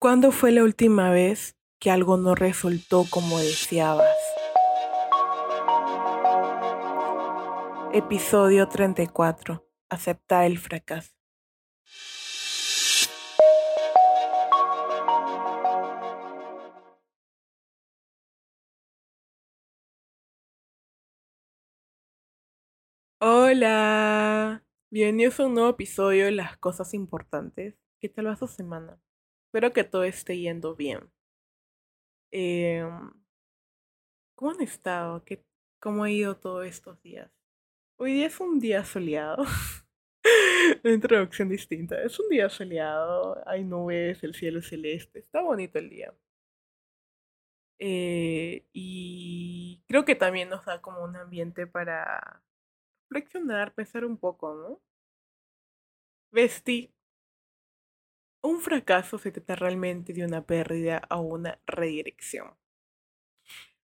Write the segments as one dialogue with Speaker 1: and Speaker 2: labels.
Speaker 1: ¿Cuándo fue la última vez que algo no resultó como deseabas? Episodio 34. Aceptar el fracaso. Hola, bienvenidos a un nuevo episodio de Las Cosas Importantes. ¿Qué tal va su semana? Espero que todo esté yendo bien. Eh, ¿Cómo han estado? ¿Qué, ¿Cómo ha ido todos estos días? Hoy día es un día soleado. Una introducción distinta. Es un día soleado, hay nubes, el cielo es celeste. Está bonito el día. Eh, y creo que también nos da como un ambiente para reflexionar, pensar un poco, ¿no? Vesti, un fracaso se trata realmente de una pérdida o una redirección.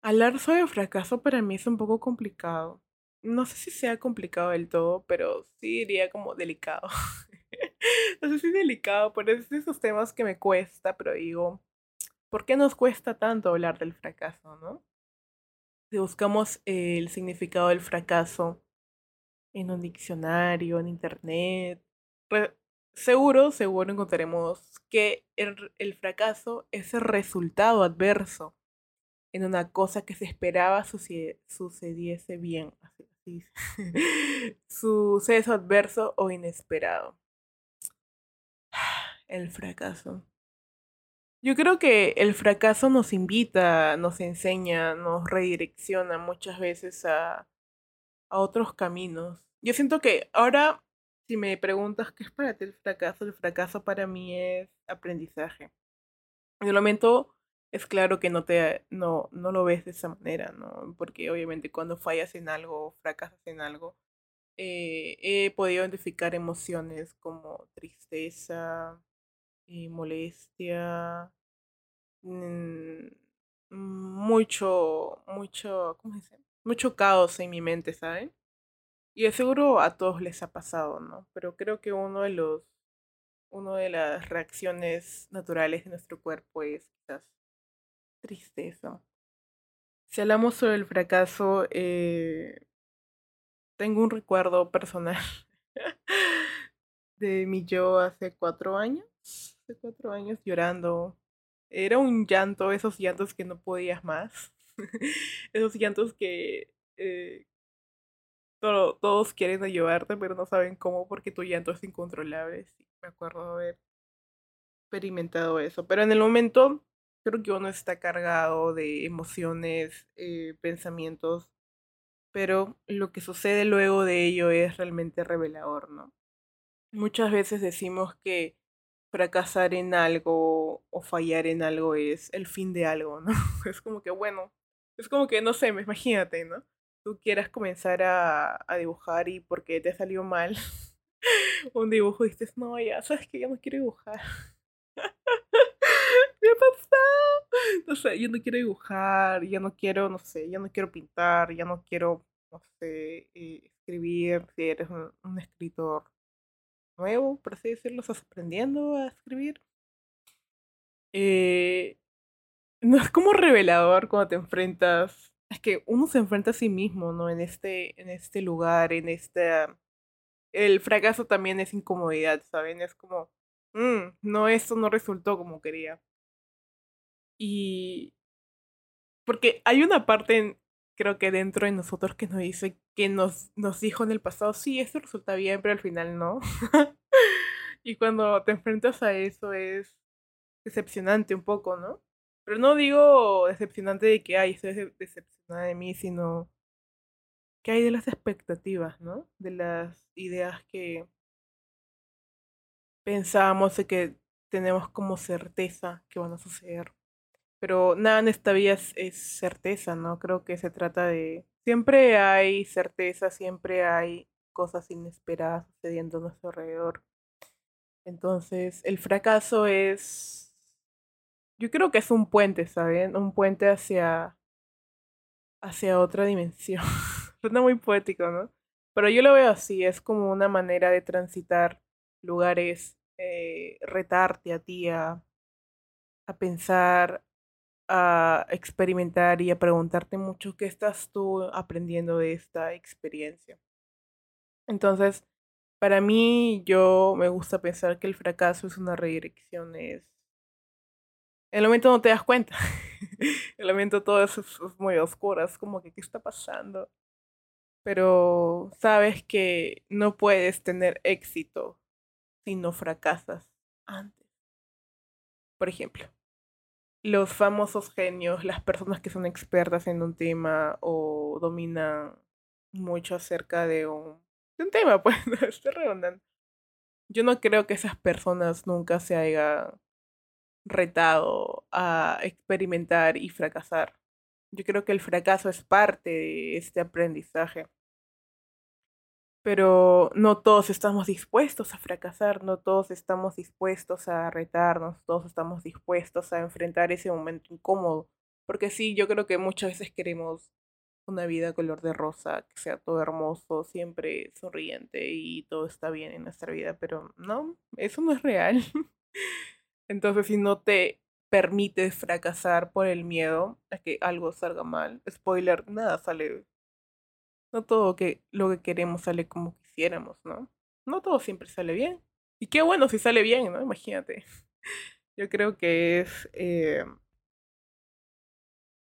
Speaker 1: Hablar sobre fracaso para mí es un poco complicado. No sé si sea complicado del todo, pero sí diría como delicado. no sé si delicado, pero es de esos temas que me cuesta, pero digo, ¿por qué nos cuesta tanto hablar del fracaso, no? Si buscamos el significado del fracaso en un diccionario, en internet, seguro, seguro encontraremos que el, fracaso es el resultado adverso en una cosa que se esperaba sucediese bien. Así, Suceso adverso o inesperado. El fracaso. Yo creo que el fracaso nos invita, nos enseña, nos redirecciona muchas veces a, a otros caminos. Yo siento que ahora si me preguntas qué es para ti el fracaso, el fracaso para mí es aprendizaje. En el momento es claro que no te no, no lo ves de esa manera, ¿no? Porque obviamente cuando fallas en algo, fracasas en algo, eh, he podido identificar emociones como tristeza, y molestia, mm, mucho, mucho, ¿cómo se dice? Mucho caos en mi mente, ¿saben? Y de seguro a todos les ha pasado, ¿no? Pero creo que uno de los, uno de las reacciones naturales de nuestro cuerpo es quizás tristeza. Si hablamos sobre el fracaso, eh, tengo un recuerdo personal de mi yo hace cuatro años, hace cuatro años llorando. Era un llanto, esos llantos que no podías más, esos llantos que, eh, todos quieren ayudarte, pero no saben cómo porque tu llanto es incontrolable. Sí, me acuerdo haber experimentado eso. Pero en el momento creo que uno está cargado de emociones, eh, pensamientos, pero lo que sucede luego de ello es realmente revelador, ¿no? Muchas veces decimos que fracasar en algo o fallar en algo es el fin de algo, ¿no? Es como que, bueno, es como que, no sé, imagínate, ¿no? Tú quieras comenzar a, a dibujar y porque te salió mal un dibujo y dices, no, ya, sabes que ya no quiero dibujar. Me ha pasado. No sé, yo no quiero dibujar, ya no quiero, no sé, ya no quiero pintar, ya no quiero, no sé, eh, escribir, si eres un, escritor nuevo, por así decirlo, estás aprendiendo a escribir. Eh, no es como revelador cuando te enfrentas es que uno se enfrenta a sí mismo, ¿no? En este, en este lugar, en este... El fracaso también es incomodidad, ¿saben? Es como, mm, no, esto no resultó como quería. Y... Porque hay una parte, creo que dentro de nosotros que nos dice, que nos, nos dijo en el pasado, sí, esto resulta bien, pero al final no. y cuando te enfrentas a eso es decepcionante un poco, ¿no? Pero no digo decepcionante de que, ay, estoy decepcionada de mí, sino que hay de las expectativas, ¿no? De las ideas que pensábamos de que tenemos como certeza que van a suceder. Pero nada en esta vida es, certeza, ¿no? Creo que se trata de... Siempre hay certeza, siempre hay cosas inesperadas sucediendo a nuestro alrededor. Entonces, el fracaso es yo creo que es un puente, ¿saben? Un puente hacia, hacia otra dimensión. Suena muy poético, ¿no? Pero yo lo veo así, es como una manera de transitar lugares, eh, retarte a ti a, a pensar, a experimentar y a preguntarte mucho qué estás tú aprendiendo de esta experiencia. Entonces, para mí, yo me gusta pensar que el fracaso es una redirección, es... En el momento no te das cuenta. en el momento todo es, muy oscuro, es como que, ¿qué está pasando? Pero sabes que no puedes tener éxito si no fracasas antes. Por ejemplo, los famosos genios, las personas que son expertas en un tema o dominan mucho acerca de un, de un tema, pues, estoy redundando. Yo no creo que esas personas nunca se hayan retado a experimentar y fracasar. Yo creo que el fracaso es parte de este aprendizaje pero no todos estamos dispuestos a fracasar, no todos estamos dispuestos a retarnos, todos estamos dispuestos a enfrentar ese momento incómodo. Porque sí, yo creo que muchas veces queremos una vida color de rosa, que sea todo hermoso, siempre sonriente y todo está bien en nuestra vida, pero no, eso no es real. Entonces, si no te permites fracasar por el miedo a que algo salga mal, spoiler, nada sale no todo que, lo que queremos sale como quisiéramos, ¿no? No todo siempre sale bien. Y qué bueno si sale bien, ¿no? Imagínate. Yo creo que es. Eh,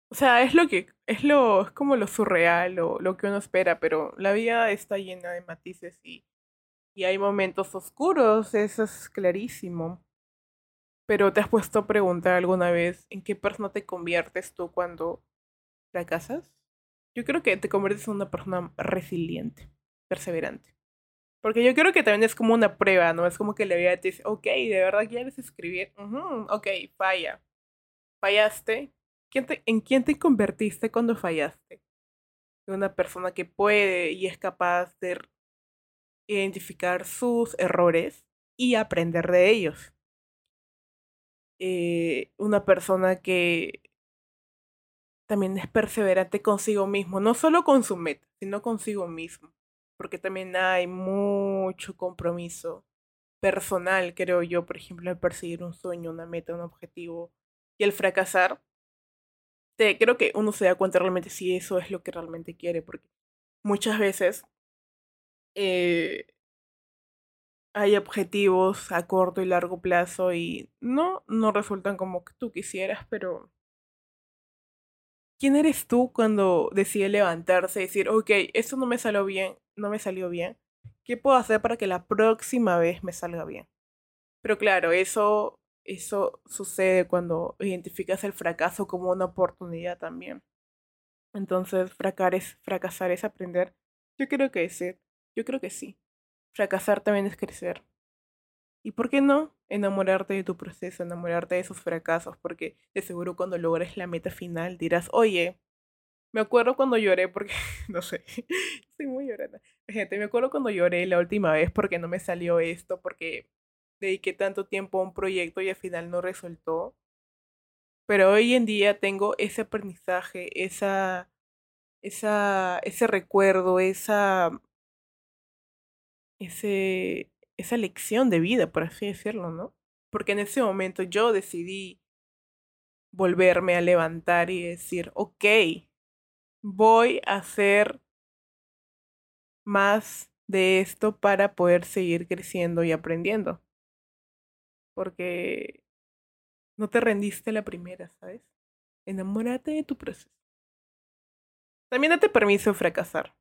Speaker 1: o sea, es lo que. Es lo. Es como lo surreal o lo que uno espera, pero la vida está llena de matices y. Y hay momentos oscuros, eso es clarísimo. Pero te has puesto a preguntar alguna vez en qué persona te conviertes tú cuando fracasas? Yo creo que te conviertes en una persona resiliente, perseverante. Porque yo creo que también es como una prueba, ¿no? Es como que la vida te dice, ok, de verdad quieres escribir. ok, falla. Fallaste. ¿En quién te convertiste cuando fallaste? En una persona que puede y es capaz de identificar sus errores y aprender de ellos. Eh, una persona que también es perseverante consigo mismo, no solo con su meta, sino consigo mismo, porque también hay mucho compromiso personal, creo yo, por ejemplo, al perseguir un sueño, una meta, un objetivo, y el fracasar, te, creo que uno se da cuenta realmente si eso es lo que realmente quiere, porque muchas veces eh, hay objetivos a corto y largo plazo y no, no resultan como tú quisieras, pero ¿quién eres tú cuando decide levantarse y decir, ok, esto no me salió bien, no me salió bien? ¿Qué puedo hacer para que la próxima vez me salga bien? Pero claro, eso, eso sucede cuando identificas el fracaso como una oportunidad también. Entonces, fracasar es, fracasar es aprender. Yo creo que sí. Yo creo que sí. Fracasar también es crecer. ¿Y por qué no enamorarte de tu proceso, enamorarte de esos fracasos? Porque de seguro cuando logres la meta final dirás, oye, me acuerdo cuando lloré porque, no sé, soy muy llorona. Gente, me acuerdo cuando lloré la última vez porque no me salió esto, porque dediqué tanto tiempo a un proyecto y al final no resultó. Pero hoy en día tengo ese aprendizaje, esa, esa, ese recuerdo, esa, ese, esa lección de vida, por así decirlo, ¿no? Porque en ese momento yo decidí volverme a levantar y decir, ok, voy a hacer más de esto para poder seguir creciendo y aprendiendo. Porque no te rendiste la primera, ¿sabes? Enamórate de tu proceso. También date permiso de fracasar.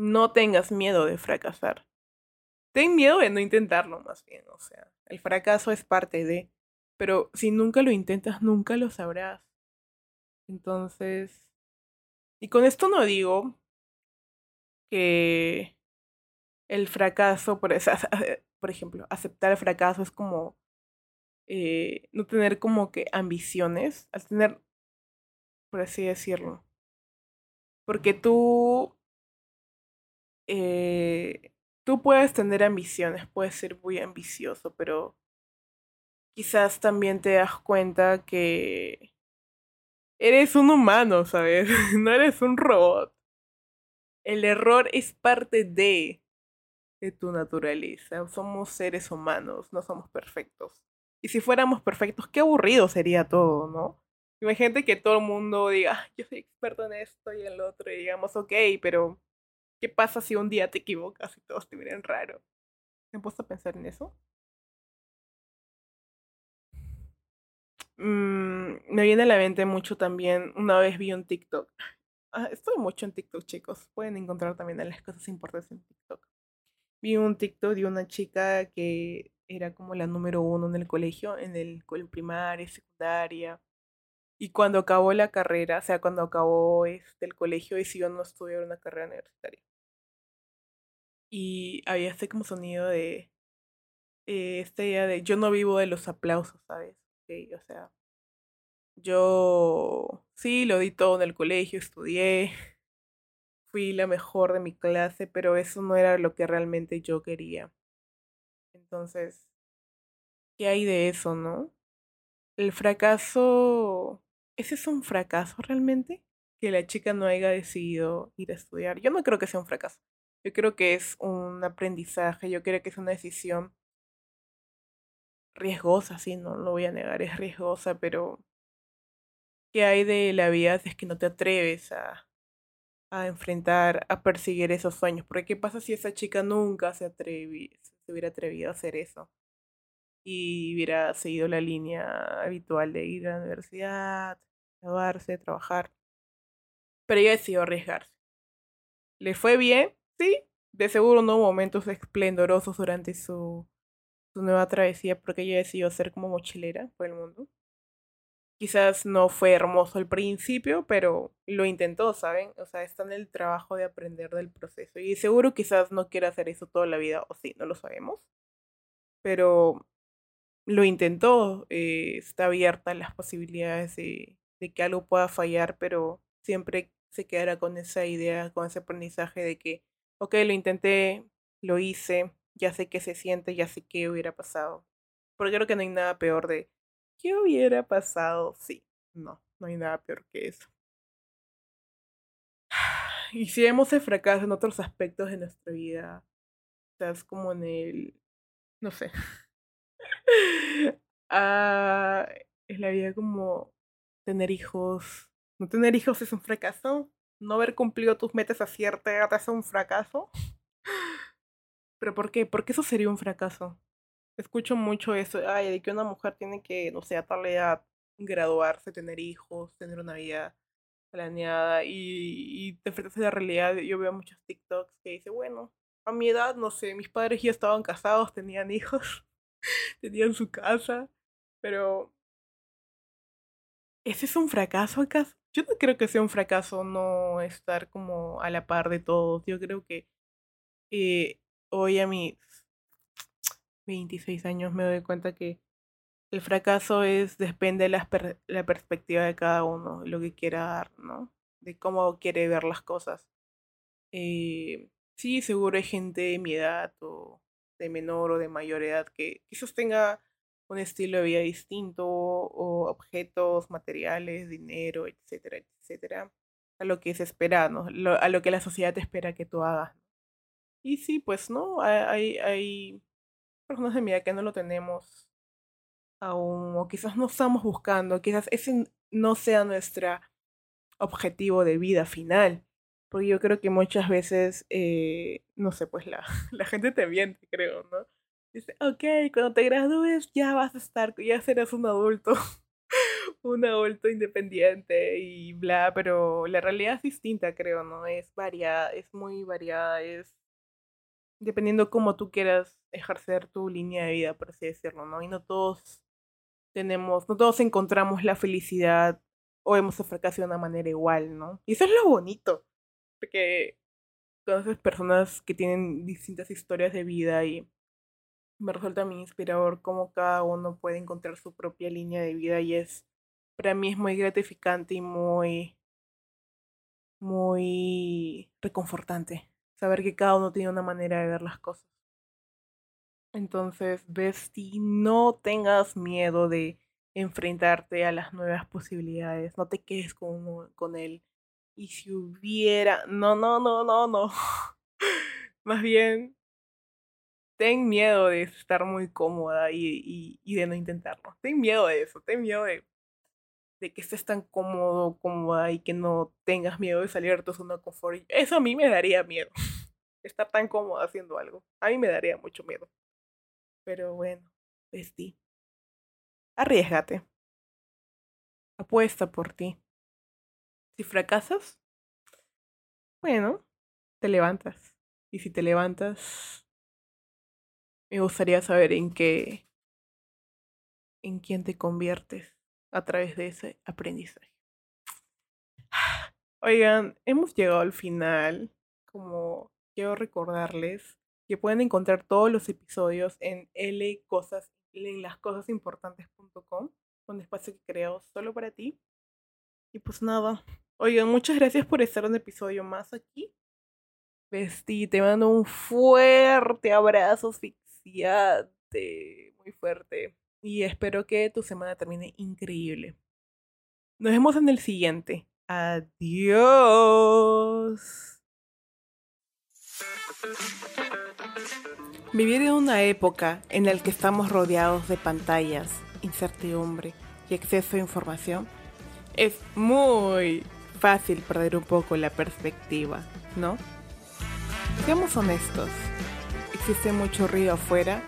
Speaker 1: No tengas miedo de fracasar. Ten miedo de no intentarlo, más bien. O sea, el fracaso es parte de. Pero si nunca lo intentas, nunca lo sabrás. Entonces. Y con esto no digo que el fracaso, por, por ejemplo, aceptar el fracaso es como eh, no tener como que ambiciones, al tener, por así decirlo. Porque tú eh, Tú puedes tener ambiciones, puedes ser muy ambicioso, pero quizás también te das cuenta que eres un humano, ¿sabes? No eres un robot. El error es parte de, de tu naturaleza. Somos seres humanos, no somos perfectos. Y si fuéramos perfectos, qué aburrido sería todo, ¿no? Imagínate que todo el mundo diga, "Ah, yo soy experto en esto y en lo otro, y digamos, ok, pero ¿qué pasa si un día te equivocas y todos te miran raro? ¿Me he puesto a pensar en eso? Mm, me viene a la mente mucho también, una vez vi un TikTok. Ah, estoy mucho en TikTok, chicos. Pueden encontrar también las cosas importantes en TikTok. Vi un TikTok de una chica que era como la número uno en el colegio, en el colegio primaria, secundaria. Y cuando acabó la carrera, o sea, cuando acabó este, el colegio, decidió no estudiar una carrera universitaria. Y había este como sonido de, eh, esta idea de yo no vivo de los aplausos, ¿sabes? Ok, o sea, yo sí lo di todo en el colegio, estudié, fui la mejor de mi clase, pero eso no era lo que realmente yo quería. Entonces, ¿qué hay de eso, no? El fracaso, ¿ese es un fracaso realmente? Que la chica no haya decidido ir a estudiar. Yo no creo que sea un fracaso. Yo creo que es un aprendizaje, yo creo que es una decisión riesgosa, sí, no lo voy a negar, es riesgosa, pero ¿qué hay de la vida si es que no te atreves a, a enfrentar, a perseguir esos sueños? Porque ¿qué pasa si esa chica nunca se, atrevi, se hubiera atrevido a hacer eso? Y hubiera seguido la línea habitual de ir a la universidad, graduarse, trabajar. Pero ella decidió arriesgarse. ¿Le fue bien? Sí. De seguro no hubo momentos esplendorosos durante su, su nueva travesía porque ella decidió ser como mochilera por el mundo. Quizás no fue hermoso al principio, pero lo intentó, ¿saben? O sea, está en el trabajo de aprender del proceso. Y seguro quizás no quiera hacer eso toda la vida, o sí, no lo sabemos. Pero lo intentó, eh, está abierta a las posibilidades de, de que algo pueda fallar, pero siempre se quedará con esa idea, con ese aprendizaje de que, ok, lo intenté, lo hice, ya sé qué se siente, ya sé qué hubiera pasado. Porque creo que no hay nada peor de, ¿qué hubiera pasado? Sí, no, no hay nada peor que eso. Y si vemos el fracaso en otros aspectos de nuestra vida, estás como en el, no sé, ah, es la vida como tener hijos. No tener hijos es un fracaso. No haber cumplido tus metas a cierta edad es un fracaso. ¿Pero por qué? Porque eso sería un fracaso. Escucho mucho eso, ay, de que una mujer tiene que, no sé, a tal edad graduarse, tener hijos, tener una vida planeada y, y te enfrentas a la realidad. Yo veo muchos TikToks que dicen, bueno, a mi edad, no sé, mis padres ya estaban casados, tenían hijos, tenían su casa, pero ¿ese es un fracaso acaso? Yo no creo que sea un fracaso no estar como a la par de todos. Yo creo que eh, hoy a mis 26 años me doy cuenta que el fracaso es depende de la, per- la perspectiva de cada uno, lo que quiera dar, ¿no? De cómo quiere ver las cosas. Eh, sí, seguro hay gente de mi edad o de menor o de mayor edad que quizás tenga un estilo de vida distinto o objetos, materiales, dinero, etcétera, etcétera, a lo que se espera, ¿no? Lo- a lo que la sociedad te espera que tú hagas. Y sí, pues no, hay, hay, personas de mi edad que no lo tenemos aún, o quizás no estamos buscando, quizás ese no sea nuestro objetivo de vida final. Porque yo creo que muchas veces, eh, no sé, pues la, la gente te miente, creo, ¿no? Dice, ok, cuando te gradúes ya vas a estar, ya serás un adulto, un adulto independiente y bla, pero la realidad es distinta, creo, ¿no? Es variada, es muy variada, es dependiendo cómo tú quieras ejercer tu línea de vida, por así decirlo, ¿no? Y no todos tenemos, no todos encontramos la felicidad o hemos fracasado de una manera igual, ¿no? Y eso es lo bonito, porque conoces personas que tienen distintas historias de vida y me resulta muy inspirador cómo cada uno puede encontrar su propia línea de vida y es, para mí es muy gratificante y muy, muy reconfortante saber que cada uno tiene una manera de ver las cosas. Entonces, Bestie, no tengas miedo de enfrentarte a las nuevas posibilidades, no te quedes con, con él. Y si hubiera, no, no, no, no, no. Más bien, ten miedo de estar muy cómoda y, y, de no intentarlo. Ten miedo de eso, ten miedo de, de que estés tan cómodo, cómoda y que no tengas miedo de salir de tu zona de confort. Eso a mí me daría miedo. Estar tan cómoda haciendo algo. A mí me daría mucho miedo. Pero bueno, vestí. Arriesgate. Apuesta por ti. Si fracasas, bueno, te levantas. Y si te levantas, me gustaría saber en qué, en quién te conviertes a través de ese aprendizaje. Oigan, hemos llegado al final. Como quiero recordarles que pueden encontrar todos los episodios en lcosas, un espacio que creo solo para ti. Y pues nada, oigan, muchas gracias por estar un episodio más aquí. Vesti, te mando un fuerte abrazo muy fuerte. Y espero que tu semana termine increíble. Nos vemos en el siguiente. Adiós. Vivir en una época en la que estamos rodeados de pantallas, incertidumbre y exceso de información, es muy fácil perder un poco la perspectiva, ¿no? Seamos honestos, existe mucho ruido afuera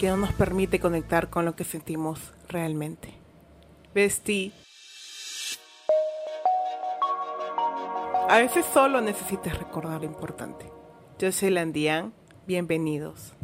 Speaker 1: que no nos permite conectar con lo que sentimos realmente. Vestí. A veces solo necesitas recordar lo importante. Yo soy Landian, bienvenidos.